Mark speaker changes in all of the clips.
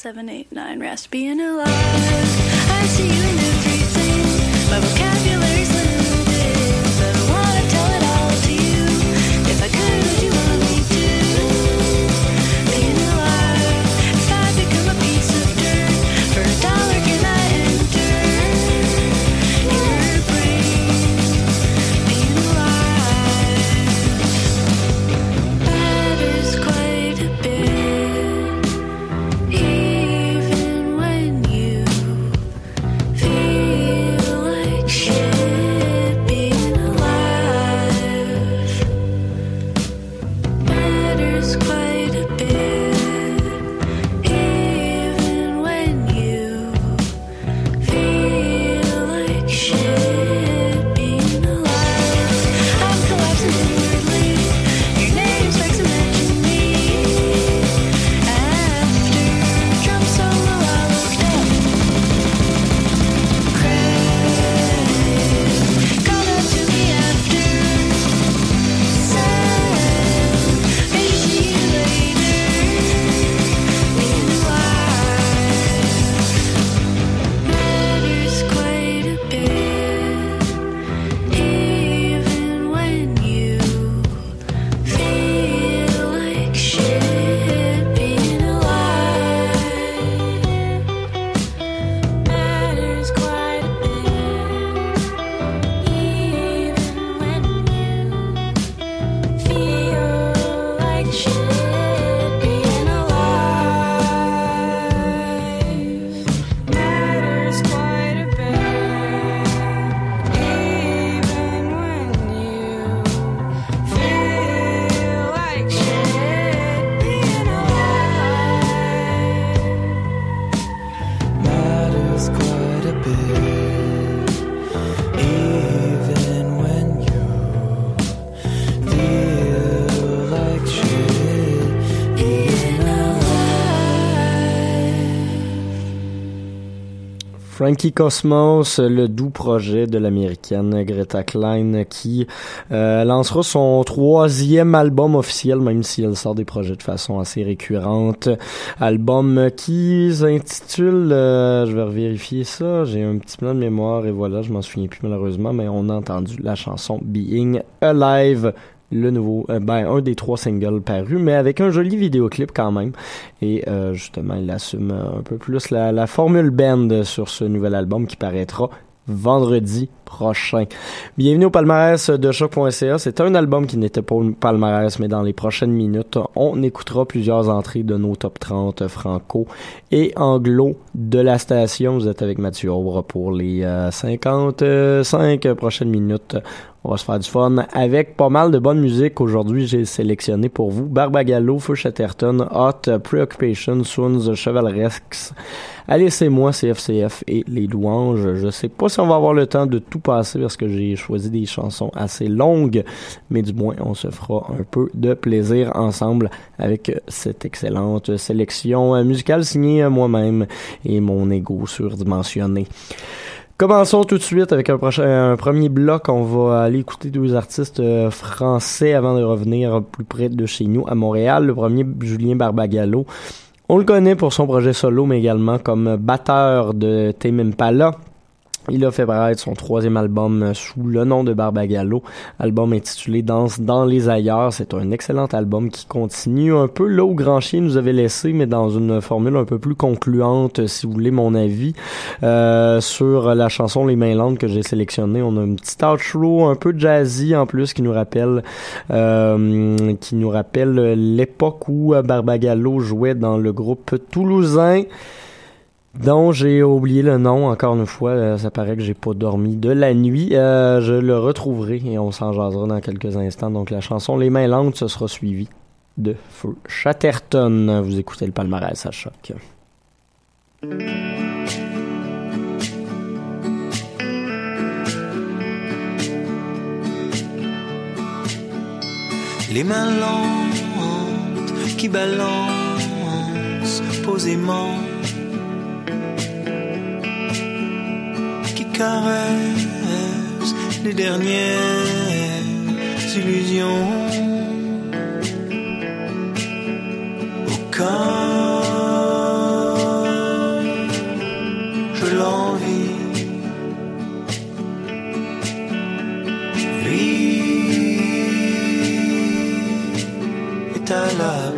Speaker 1: Seven, eight, nine, raspy and alive. I see you in everything. My vocabulary's
Speaker 2: Frankie Cosmos, le doux projet de l'américaine Greta Klein qui euh, lancera son troisième album officiel, même si elle sort des projets de façon assez récurrente. Album qui s'intitule, euh, je vais vérifier ça, j'ai un petit plan de mémoire et voilà, je m'en souviens plus malheureusement, mais on a entendu la chanson Being Alive le nouveau, euh, ben un des trois singles parus, mais avec un joli vidéoclip quand même. Et euh, justement, il assume un peu plus la, la formule band sur ce nouvel album qui paraîtra vendredi prochain. Bienvenue au palmarès de choc.ca. C'est un album qui n'était pas au palmarès, mais dans les prochaines minutes, on écoutera plusieurs entrées de nos top 30 franco et anglo de la station. Vous êtes avec Mathieu Aubre pour les euh, 55 prochaines minutes. On va se faire du fun avec pas mal de bonne musique. Aujourd'hui, j'ai sélectionné pour vous Barbagallo, Feu Chatterton, Hot, Preoccupation, Swans, Chevaleresques, Alice et moi, CFCF et Les Louanges. Je sais pas si on va avoir le temps de tout passer parce que j'ai choisi des chansons assez longues, mais du moins, on se fera un peu de plaisir ensemble avec cette excellente sélection musicale signée moi-même et mon ego surdimensionné. Commençons tout de suite avec un, prochain, un premier bloc. On va aller écouter deux artistes euh, français avant de revenir plus près de chez nous à Montréal. Le premier, Julien Barbagallo. On le connaît pour son projet solo, mais également comme batteur de Tame Impala. Il a fait paraître son troisième album sous le nom de Barbagallo, album intitulé Danse dans les ailleurs. C'est un excellent album qui continue un peu là où Grand Chien nous avait laissé, mais dans une formule un peu plus concluante, si vous voulez mon avis, euh, sur la chanson Les Mains Lentes que j'ai sélectionnée. On a un petit outro un peu jazzy en plus qui nous rappelle, euh, qui nous rappelle l'époque où Barbagallo jouait dans le groupe toulousain dont j'ai oublié le nom encore une fois. Euh, ça paraît que j'ai pas dormi de la nuit. Euh, je le retrouverai et on s'en jasera dans quelques instants. Donc la chanson Les Mains Lentes, ce sera suivi de Feu Chatterton. Vous écoutez le palmarès à choc.
Speaker 3: Les mains lentes qui balancent posément, qui caressent les dernières illusions. Au corps, je l'envie. Lui est à l'abri.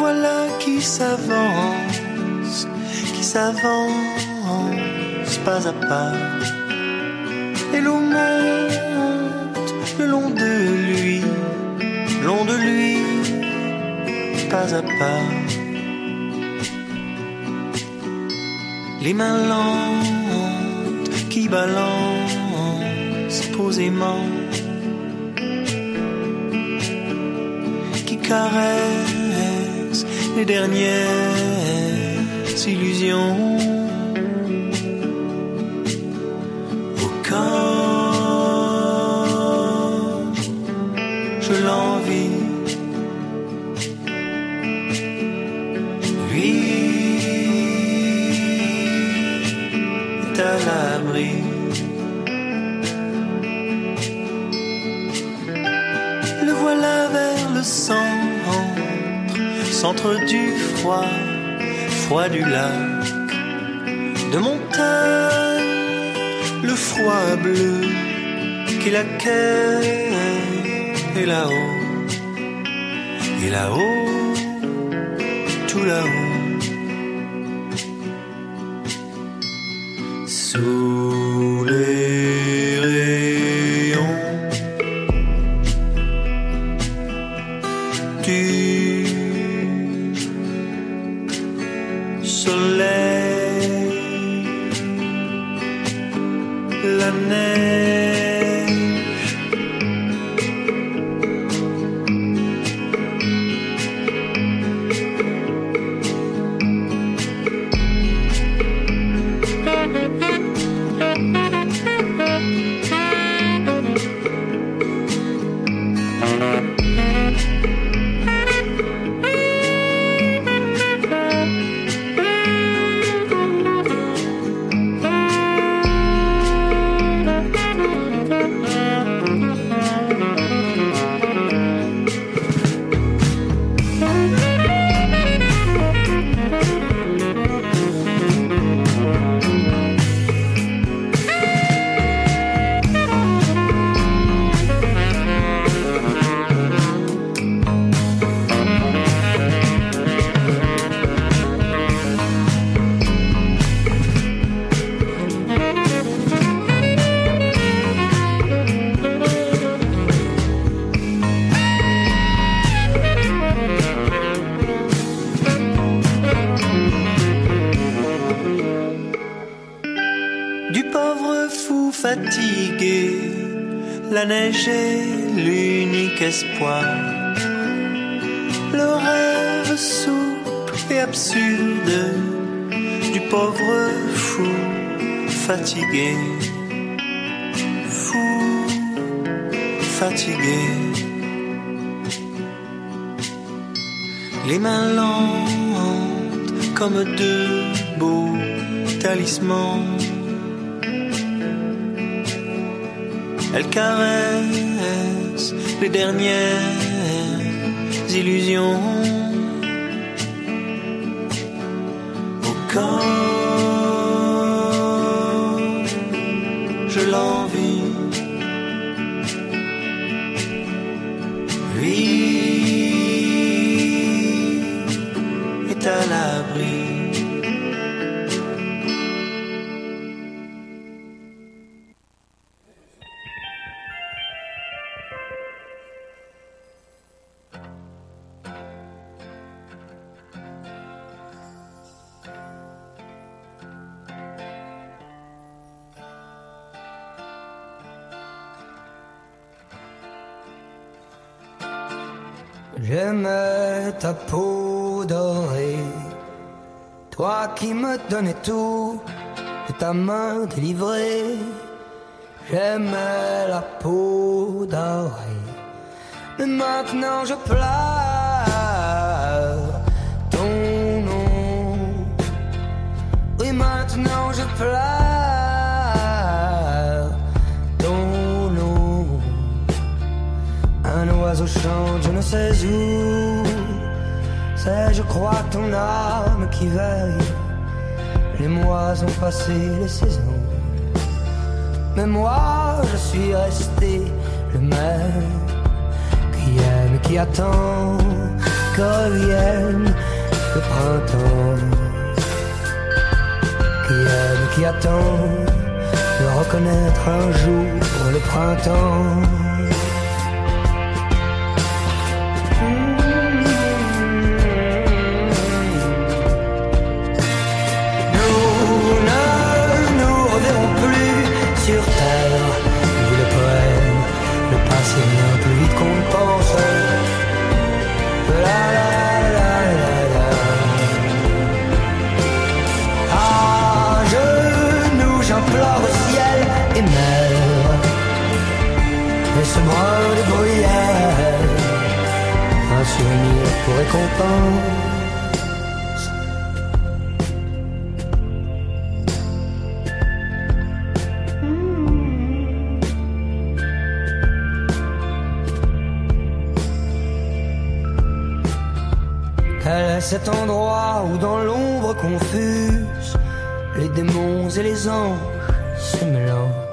Speaker 3: Voilà qui s'avance, qui s'avance pas à pas. Et l'eau le long de lui, long de lui, pas à pas. Les mains lentes qui balancent posément, qui caressent les dernières illusions. Centre du froid, froid du lac, de montagne, le froid bleu qui l'accueille, et là-haut, et là-haut, tout là-haut. L'unique espoir. Le rêve souple et absurde du pauvre fou fatigué. Fou fatigué. Les mains lentes comme deux beaux talismans. Elle caresse les dernières illusions.
Speaker 4: Donnais tout de ta main délivrée. J'aimais la peau dorée, mais maintenant je pleure ton nom. Oui, maintenant je pleure ton nom. Un oiseau chante, je ne sais où. C'est, je crois, ton âme qui veille. Les mois ont passé, les saisons. Mais moi, je suis resté le même. Qui aime, qui attend que revienne le printemps. Qui aime, qui attend de reconnaître un jour le printemps. Brin de bruyère, un souvenir pour récompense. Quel est cet endroit où dans l'ombre confuse les démons et les anges se mélangent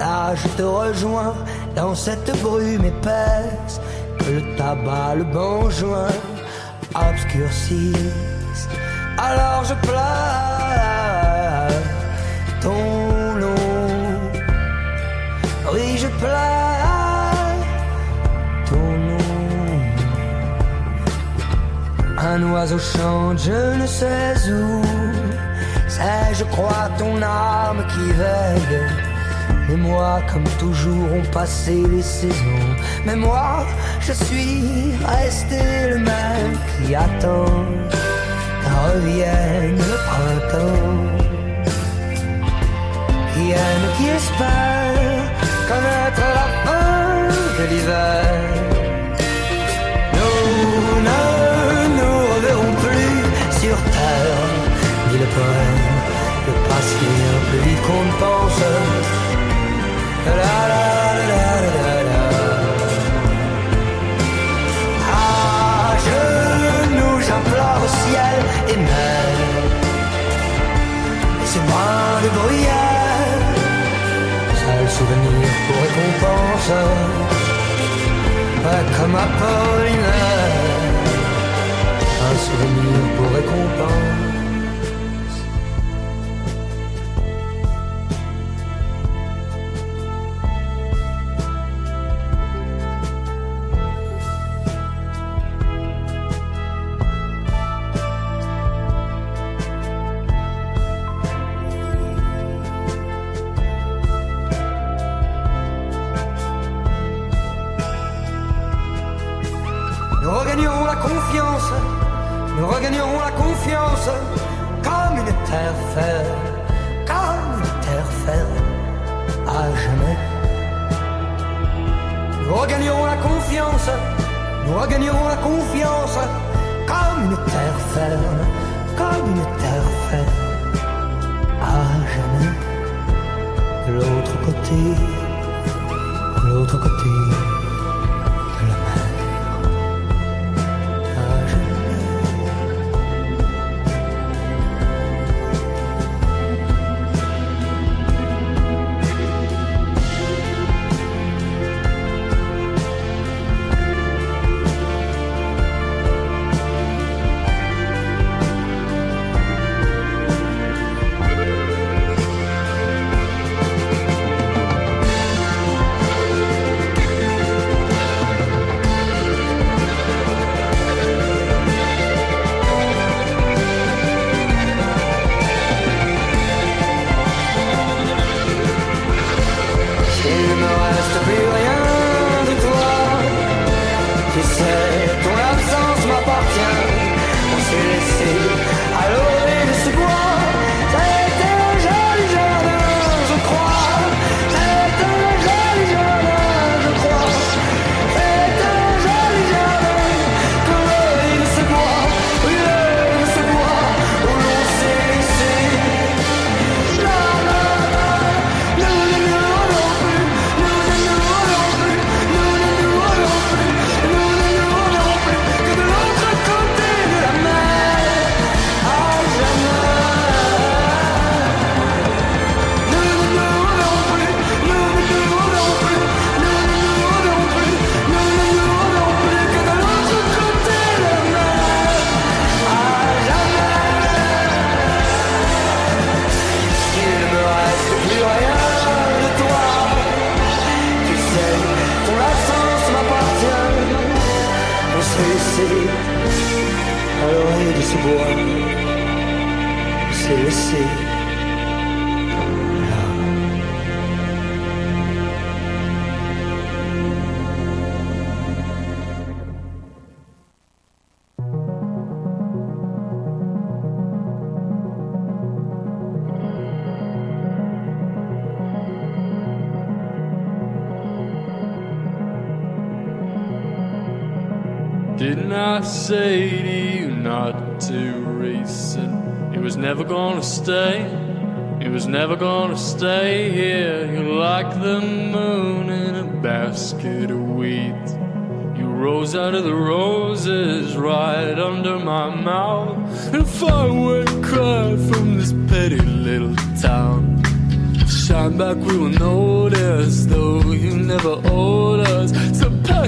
Speaker 4: Là je te rejoins dans cette brume épaisse que le tabac, le banjoin obscurcissent. Alors je pleure ton nom. Oui, je pleure ton nom. Un oiseau chante, je ne sais où. C'est, je crois, ton âme qui veille. Les mois, comme toujours, ont passé les saisons. Mais moi, je suis resté le même qui attend qu'un revienne le printemps. Qui aime, qui espère connaître la fin de l'hiver. Nous ne nous reverrons plus sur terre, dit le poème. Le passé vient plus vite qu'on ne pense. Souvenir pour récompense. Ouais, comme Apollinaire, un souvenir pour récompense.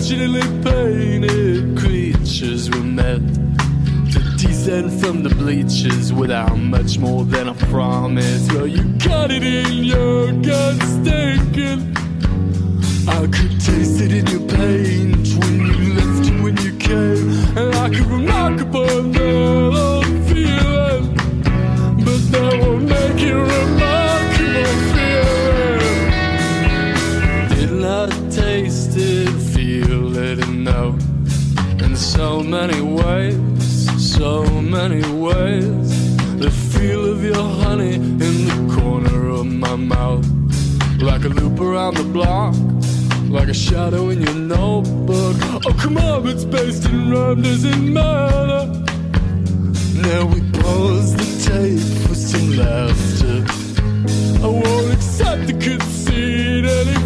Speaker 5: Originally painted creatures were met to descend from the bleachers without much more than a promise. Well, you got it in your gut stinking. I could taste it in your paint when you left and when you came, and I could remark upon that old feeling, but that won't make it remember. so many ways, so many ways. The feel of your honey in the corner of my mouth. Like a loop around the block, like a shadow in your notebook. Oh, come on, it's based in rhyme, doesn't matter. Now we pause the tape for some laughter. I won't accept the conceit anymore.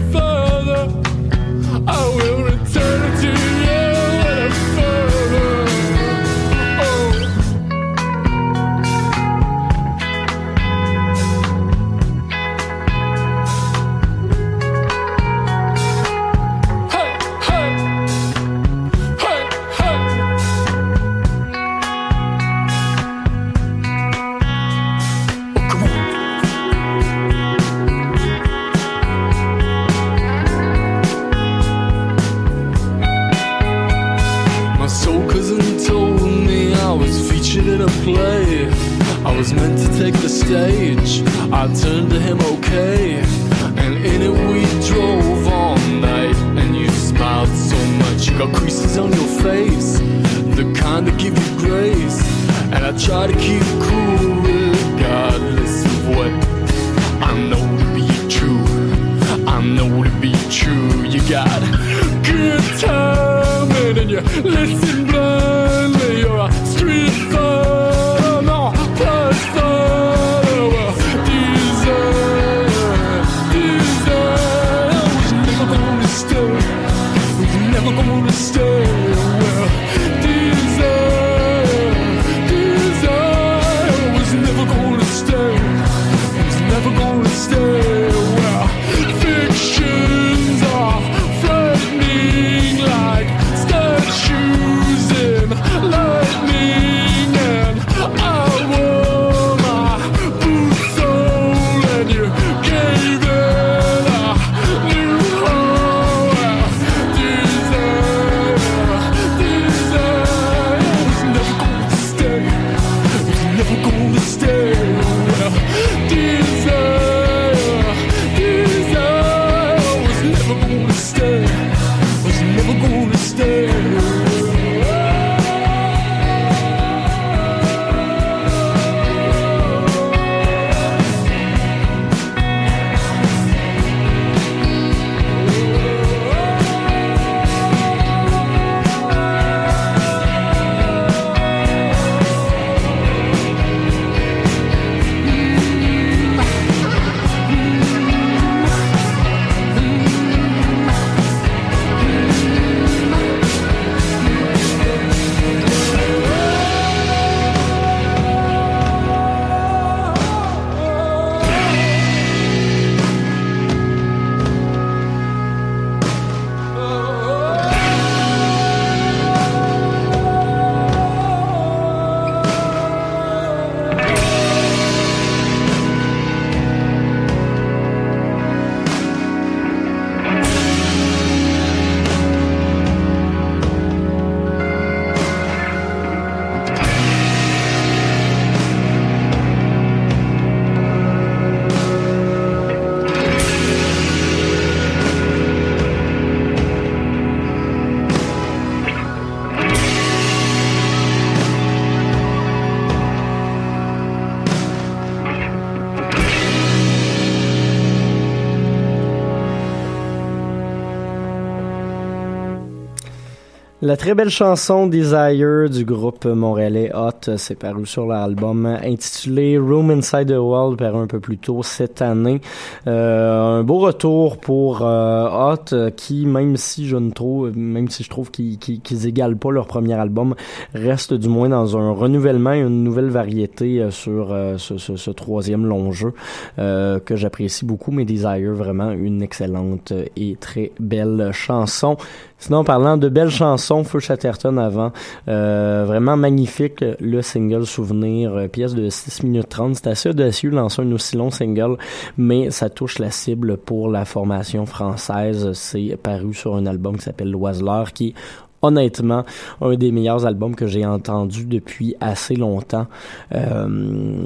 Speaker 2: La très belle chanson Desire du groupe montréalais Hot, c'est paru sur l'album intitulé Room Inside the World, paru un peu plus tôt cette année. Euh, un beau retour pour euh, Hot, qui même si je ne trouve, même si je trouve qu'ils égalent pas leur premier album, reste du moins dans un renouvellement, une nouvelle variété euh, sur ce, ce, troisième long jeu que j'apprécie beaucoup. Mais Desire, vraiment une excellente et très belle chanson. Sinon, parlant de belles chansons, Feu Chatterton avant, euh, vraiment magnifique, le single Souvenir, euh, pièce de 6 minutes 30. C'est assez audacieux de lancer un aussi long single, mais ça touche la cible pour la formation française. C'est paru sur un album qui s'appelle L'Oiseleur, qui honnêtement un des meilleurs albums que j'ai entendu depuis assez longtemps euh,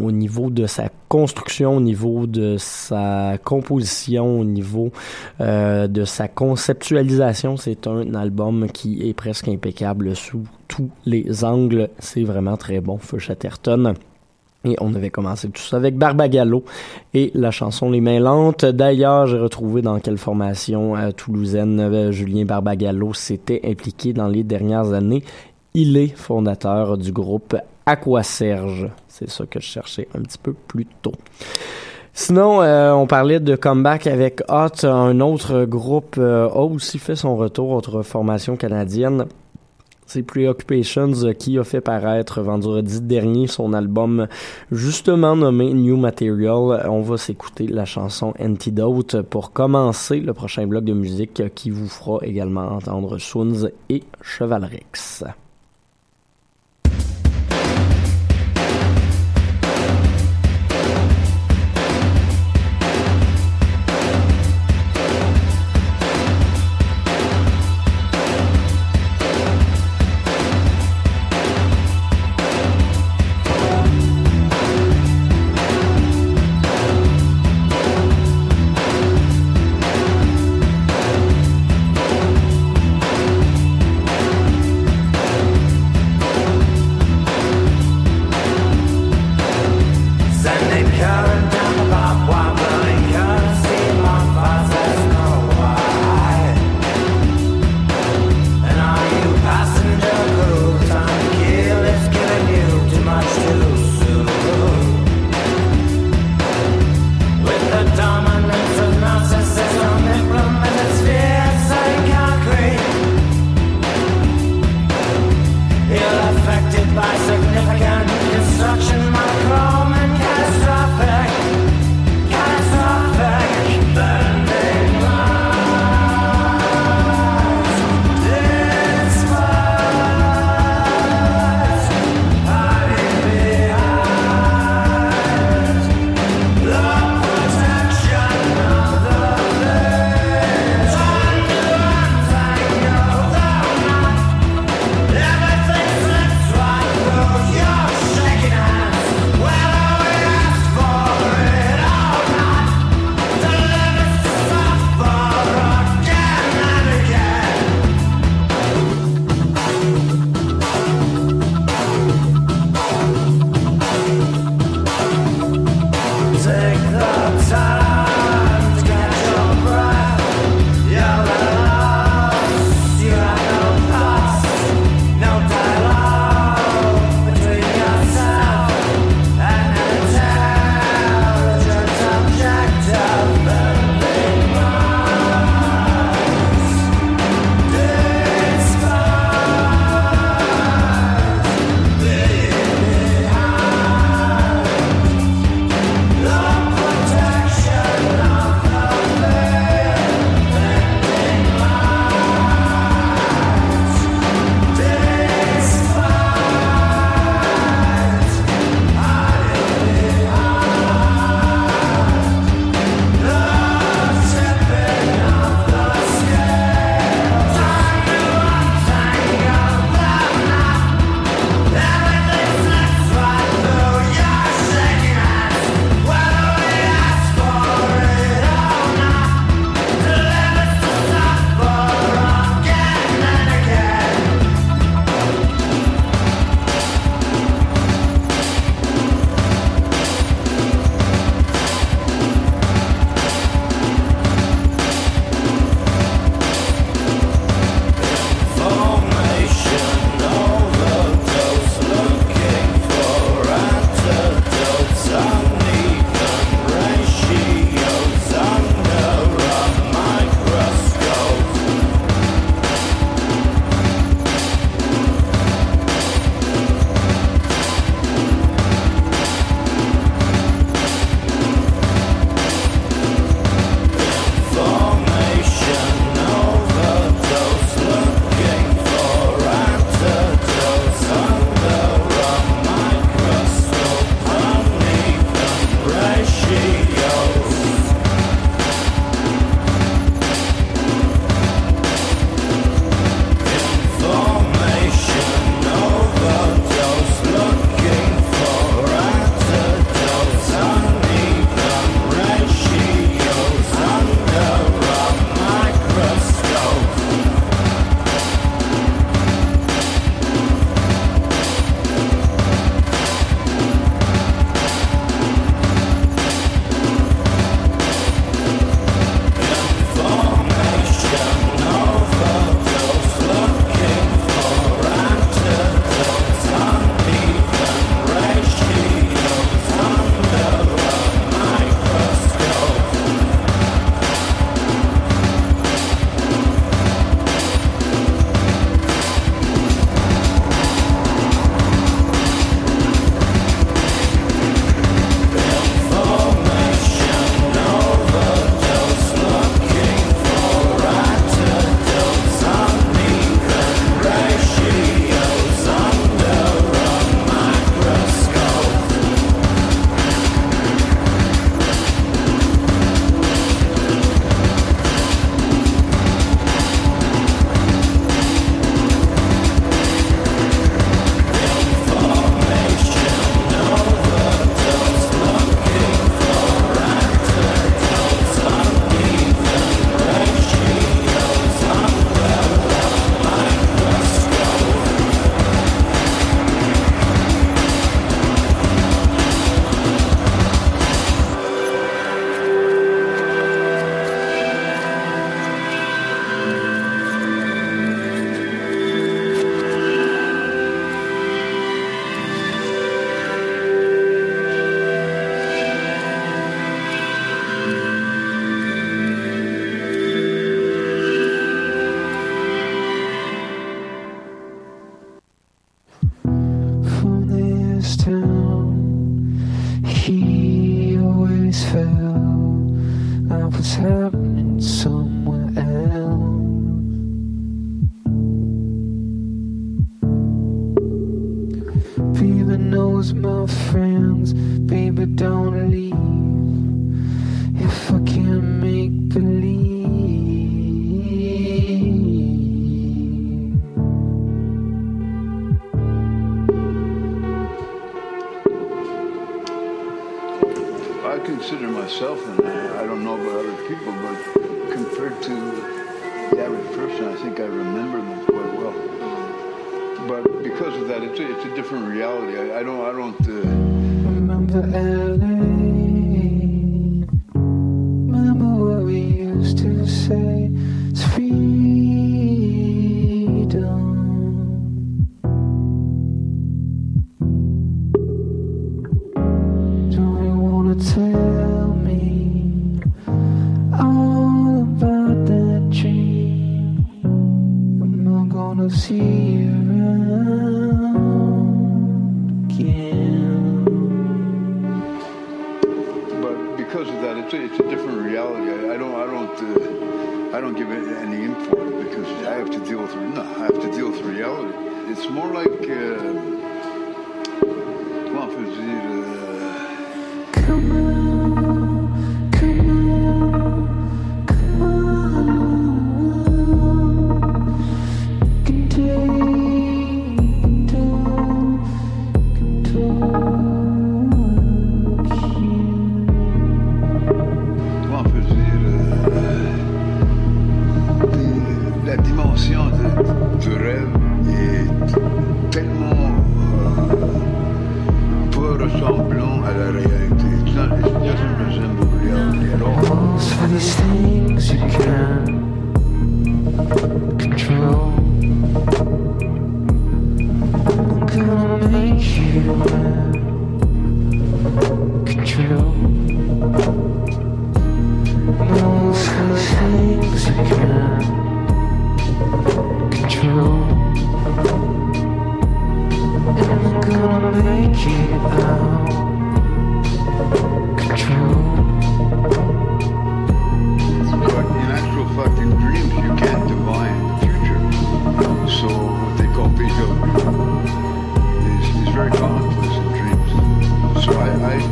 Speaker 2: au niveau de sa construction, au niveau de sa composition, au niveau euh, de sa conceptualisation. C'est un album qui est presque impeccable sous tous les angles. C'est vraiment très bon, Feu Chatterton. Et on avait commencé tout ça avec Barbagallo et la chanson Les Mains Lentes. D'ailleurs, j'ai retrouvé dans quelle formation euh, toulousaine euh, Julien Barbagallo s'était impliqué dans les dernières années. Il est fondateur du groupe Aquaserge. C'est ça que je cherchais un petit peu plus tôt. Sinon, euh, on parlait de comeback avec Hot. Un autre groupe a aussi fait son retour, autre formation canadienne. Preoccupations euh, qui a fait paraître vendredi dernier son album justement nommé New Material. On va s'écouter la chanson Antidote pour commencer le prochain bloc de musique qui vous fera également entendre Swans et Chevalrix.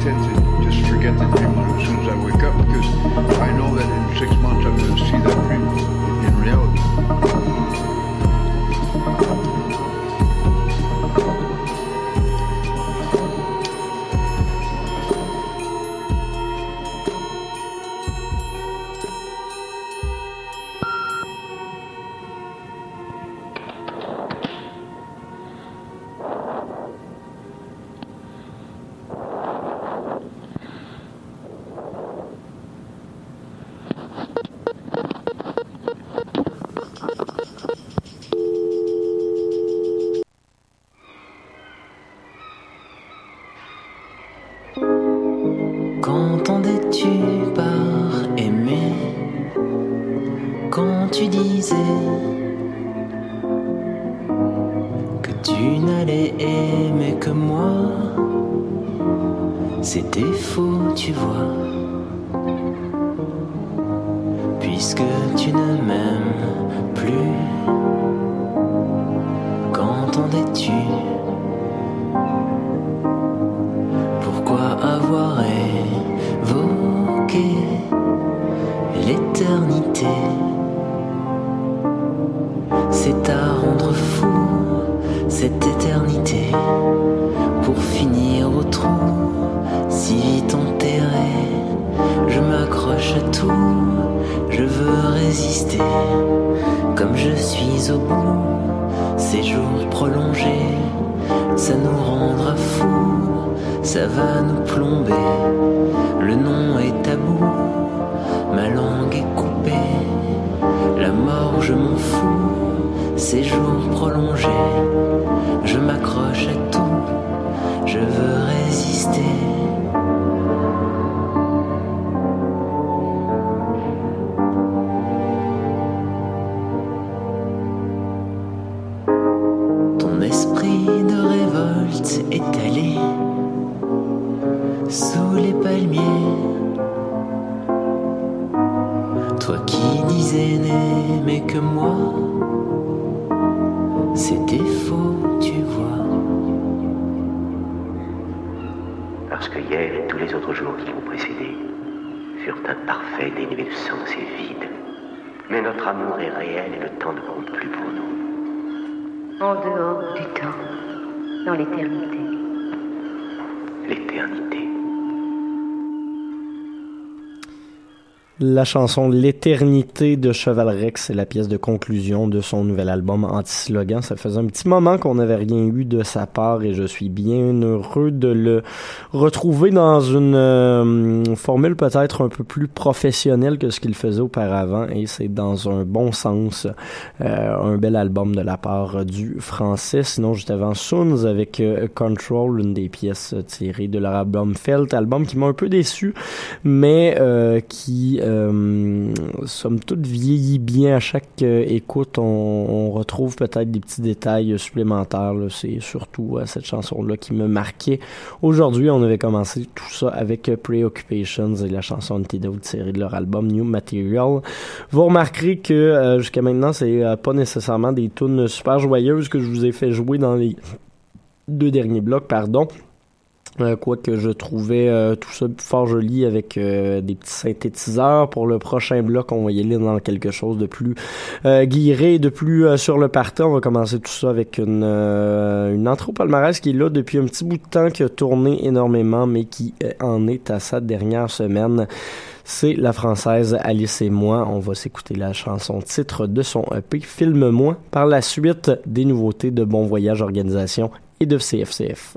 Speaker 3: tend to just forget the dream as soon as I wake up because I know that in six months.
Speaker 6: Ces jours prolongés, je m'accroche
Speaker 2: La chanson L'éternité de Cheval Rex, c'est la pièce de conclusion de son nouvel album Anti-Slogan. Ça faisait un petit moment qu'on n'avait rien eu de sa part et je suis bien heureux de le retrouver dans une euh, formule peut-être un peu plus professionnelle que ce qu'il faisait auparavant et c'est dans un bon sens euh, un bel album de la part du français. Sinon, juste avant Soons avec euh, Control, une des pièces tirées de leur album Felt, album qui m'a un peu déçu, mais euh, qui euh, somme toute vieillit bien à chaque euh, écoute. On, retrouve peut-être des petits détails supplémentaires. C'est surtout euh, cette chanson-là qui me marquait. Aujourd'hui, on avait commencé tout ça avec euh, Preoccupations et la chanson Antidote tirée de leur album New Material. Vous remarquerez que jusqu'à maintenant, c'est pas nécessairement des tunes super joyeuses que je vous ai fait jouer dans les deux derniers blocs, pardon. Euh, Quoique je trouvais euh, tout ça fort joli avec euh, des petits synthétiseurs. Pour le prochain bloc, on va y aller dans quelque chose de plus euh, guiré, de plus euh, sur le partant. On va commencer tout ça avec une, euh, une intro palmarès qui est là depuis un petit bout de temps, qui a tourné énormément, mais qui en est à sa dernière semaine. C'est la française Alice et moi. On va s'écouter la chanson titre de son EP Filme-moi. Par la suite, des nouveautés de Bon Voyage Organisation et de CFCF.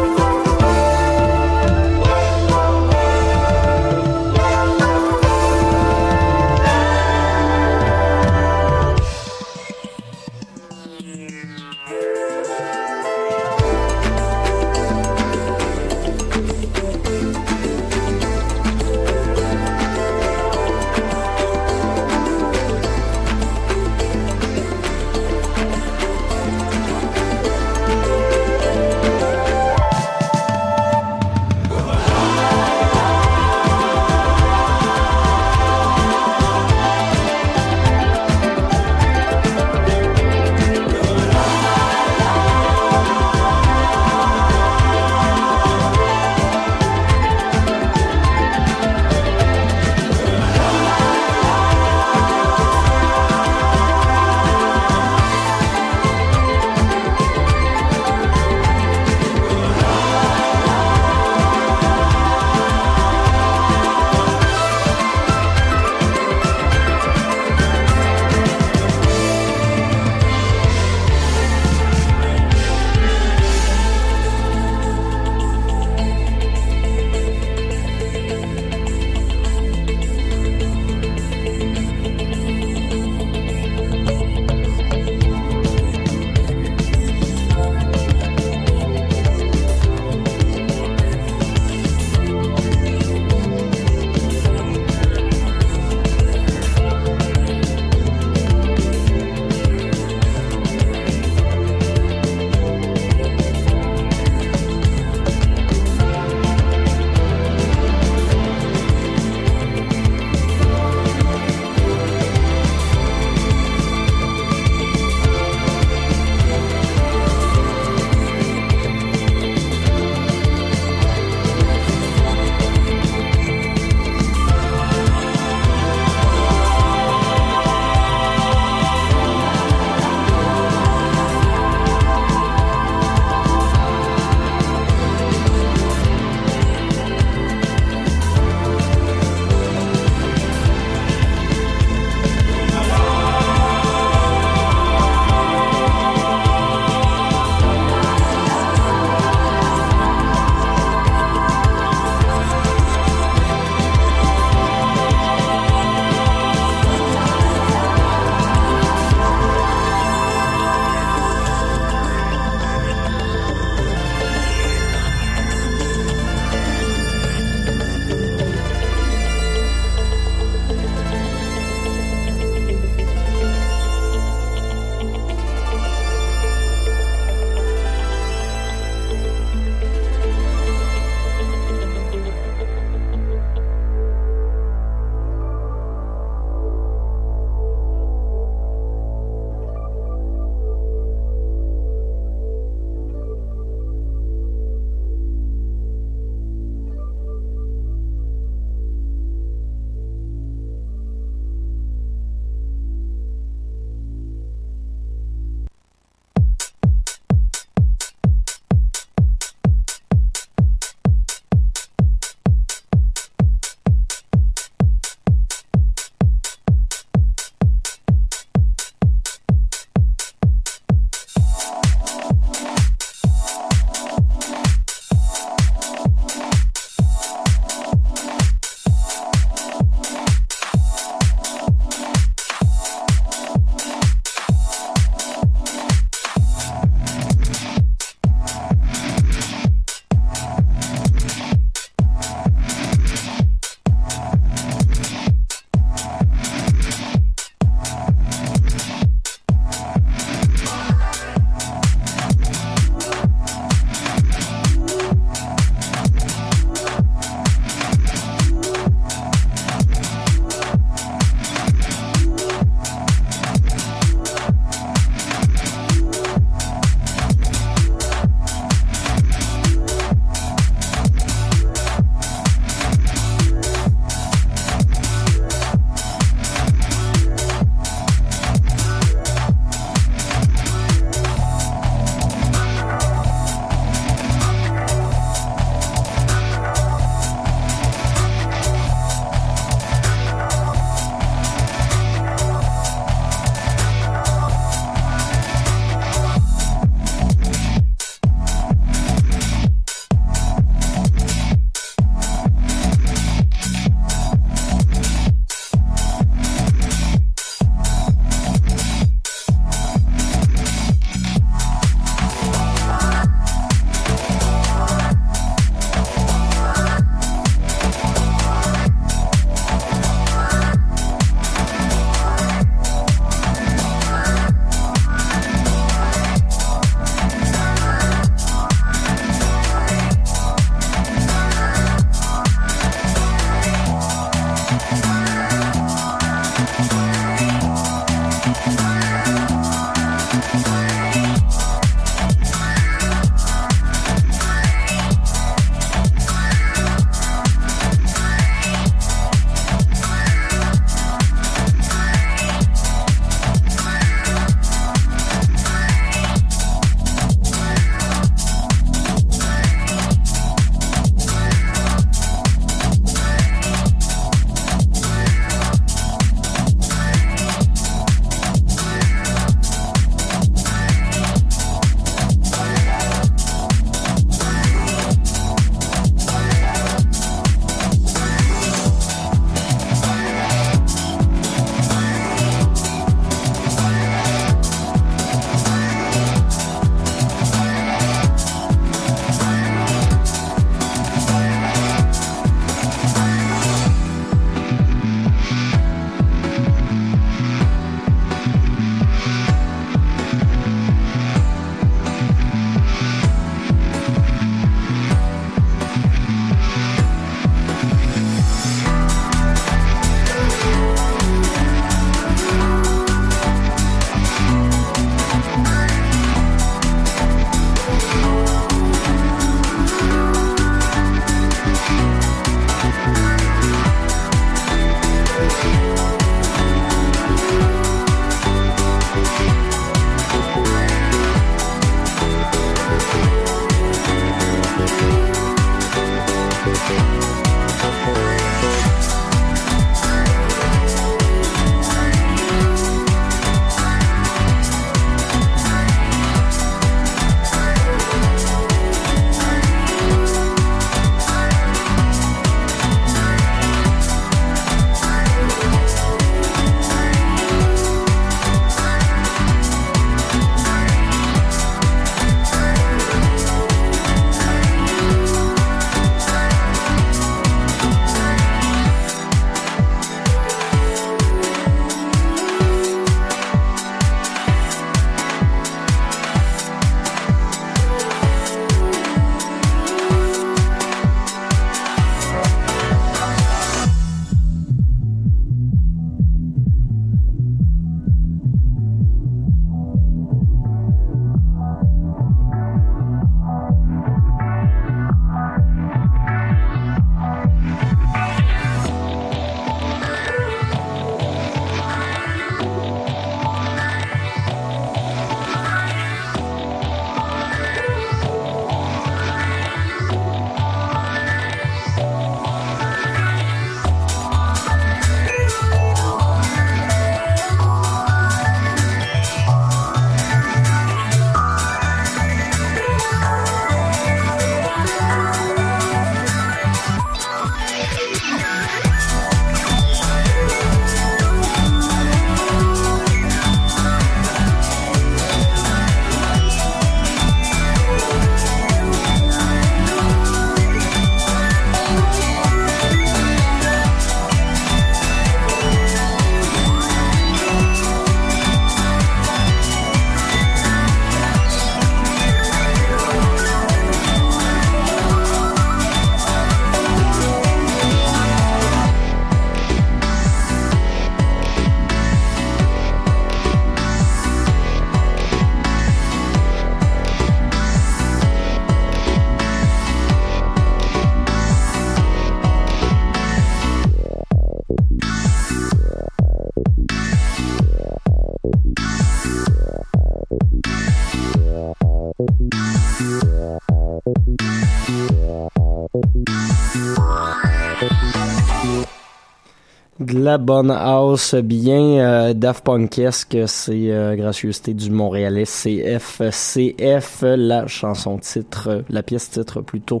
Speaker 2: la bonne house bien euh, Daft Punkesque, c'est euh, gracieuseté du Montréalais CFCF, la chanson titre, la pièce titre plutôt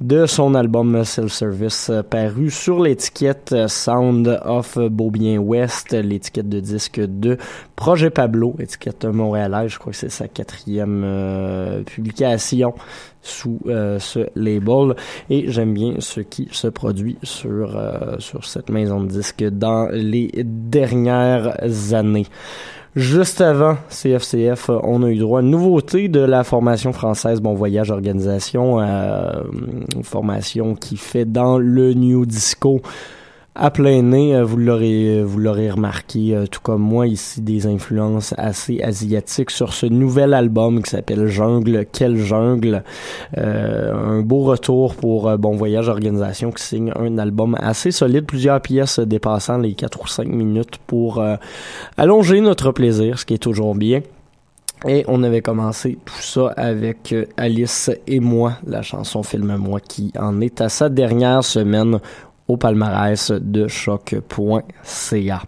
Speaker 2: de son album Self Service euh, paru sur l'étiquette euh, Sound of Beaubien West, l'étiquette de disque de Projet Pablo, étiquette montréalaise, je crois que c'est sa quatrième euh, publication sous euh, ce label et j'aime bien ce qui se produit sur euh, sur cette maison de disques dans les dernières années. Juste avant CFCF, on a eu droit à une nouveauté de la formation française Bon Voyage Organisation, euh, une formation qui fait dans le New Disco à plein nez, euh, vous l'aurez vous l'aurez remarqué, euh, tout comme moi ici, des influences assez asiatiques sur ce nouvel album qui s'appelle Jungle, quelle jungle, Euh, un beau retour pour euh, Bon Voyage Organisation qui signe un album assez solide, plusieurs pièces dépassant les 4 ou 5 minutes pour euh, allonger notre plaisir, ce qui est toujours bien. Et on avait commencé tout ça avec euh, Alice et moi, la chanson Filme-moi qui en est à sa dernière semaine au palmarès de choc.ca.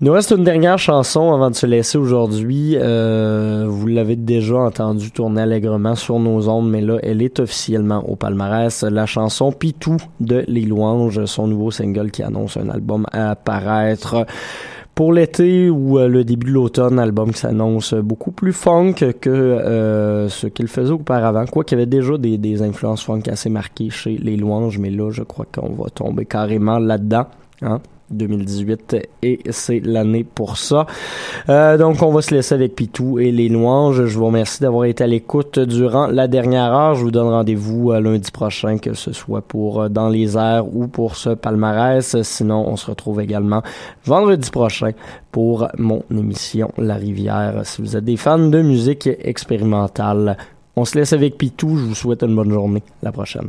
Speaker 2: Il nous reste une dernière chanson avant de se laisser aujourd'hui. Euh, vous l'avez déjà entendu tourner allègrement sur nos ondes, mais là, elle est officiellement au palmarès. La chanson Pitou de Les Louanges, son nouveau single qui annonce un album à apparaître pour l'été ou euh, le début de l'automne, album qui s'annonce beaucoup plus funk que euh, ce qu'il faisait auparavant. Quoi qu'il y avait déjà des, influences funk assez marquées chez Les Louanges, mais là, je crois qu'on va tomber carrément là-dedans. Hein? 2018 et c'est l'année pour ça. Euh, donc on va se laisser avec Pitou et les louanges. Je vous remercie d'avoir été à l'écoute durant la dernière heure. Je vous donne rendez-vous euh, lundi prochain, que ce soit pour euh, Dans les airs ou pour ce palmarès. Sinon, on se retrouve également vendredi prochain pour mon émission La Rivière. Si vous êtes des fans de musique expérimentale, on se laisse avec Pitou. Je vous souhaite une bonne journée. La prochaine.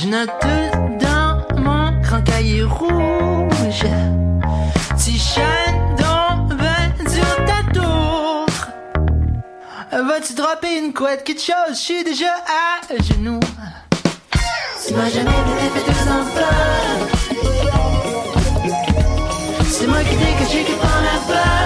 Speaker 7: Je note dans mon grand cahier rouge. Tu shines donc ben sur ta tour. Vas-tu dropper une couette, quelque chose? Je suis déjà à genoux. Tu m'as jamais vu fait deux enfants. C'est moi qui t'ai caché que par la peur.